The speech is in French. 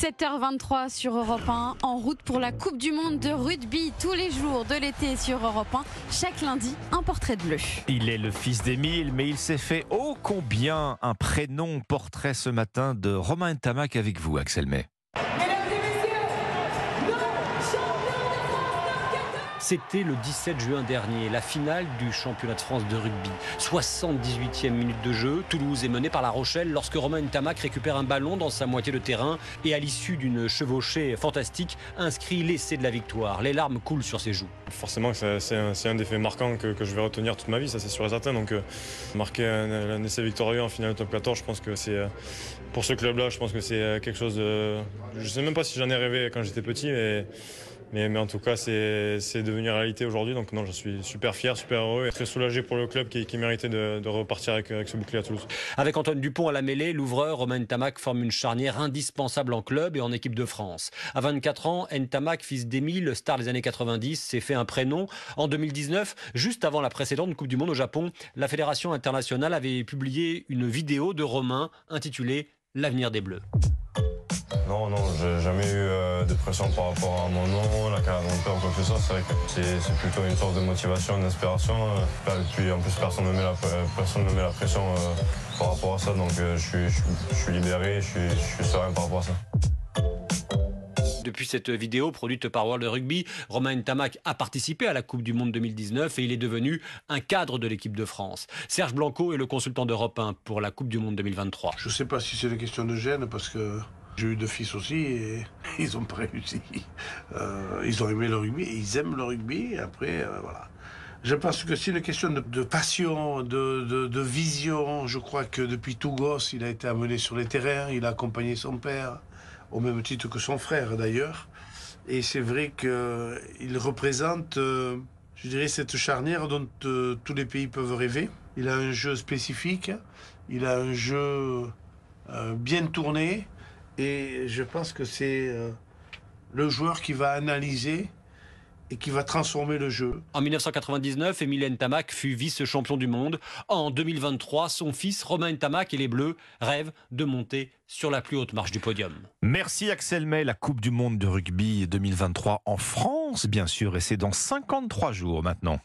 7h23 sur Europe 1, en route pour la Coupe du Monde de rugby tous les jours de l'été sur Europe 1. Chaque lundi, un portrait de bleu. Il est le fils d'Émile, mais il s'est fait ô combien un prénom portrait ce matin de Romain Tamac avec vous, Axel May. C'était le 17 juin dernier, la finale du championnat de France de rugby. 78e minute de jeu, Toulouse est menée par La Rochelle lorsque Romain Ntamak récupère un ballon dans sa moitié de terrain et à l'issue d'une chevauchée fantastique, inscrit l'essai de la victoire. Les larmes coulent sur ses joues. Forcément, c'est un, des faits marquants que, je vais retenir toute ma vie, ça c'est sûr et certain. Donc euh, marquer un, essai victorieux en finale de top 14, je pense que c'est... Euh, pour ce club-là, je pense que c'est euh, quelque chose de... Je ne sais même pas si j'en ai rêvé quand j'étais petit, mais mais, en tout cas, c'est devenu réalité aujourd'hui. Donc non, je suis super fier, super heureux et très soulagé pour le club qui, méritait de, repartir avec, ce bouclier à Toulouse. Avec Antoine Dupont à la mêlée, l'ouvreur Romain Tamac forme une charnière indispensable en club et en équipe de France. À 24 ans, Ntamak, fils d'Émile, star des années 90, s'est fait un prénom. En 2019, juste avant la précédente Coupe du Monde au Japon, la Fédération internationale avait publié une vidéo de Romain intitulée L'avenir des Bleus. Non, non, j'ai jamais eu euh, de pression par rapport à mon nom, la carrière de mon père ou quoi que ce soit. C'est vrai que c'est plutôt une sorte de motivation, d'inspiration. Et euh, puis en plus, personne ne met la, personne ne met la pression euh, par rapport à ça. Donc je suis, libéré, je suis, je suis serein par rapport à ça. Depuis cette vidéo produite par World Rugby, Romain Tamac a participé à la Coupe du Monde 2019 et il est devenu un cadre de l'équipe de France. Serge Blanco est le consultant d'Europe 1 pour la Coupe du Monde 2023. Je ne sais pas si c'est une question de gêne parce que j'ai eu deux fils aussi et ils ont pas réussi. Euh, ils ont aimé le rugby, ils aiment le rugby. après, euh, voilà. Je pense que c'est une question de, passion, de, vision. Je crois que depuis tout gosse, il a été amené sur les terrains, il a accompagné son père, au même titre que son frère d'ailleurs. Et c'est vrai qu'il représente, euh, je dirais, cette charnière dont tous les pays peuvent rêver. Il a un jeu spécifique, il a un jeu bien tourné, et je pense que c'est euh, le joueur qui va analyser et qui va transformer le jeu. En 1999, Emile Tamac fut vice-champion du monde. En 2023, son fils Romain Tamac et les Bleus rêvent de monter sur la plus haute marche du podium. Merci Axel May, la Coupe du monde de rugby 2023 en France, bien sûr, et c'est dans 53 jours maintenant.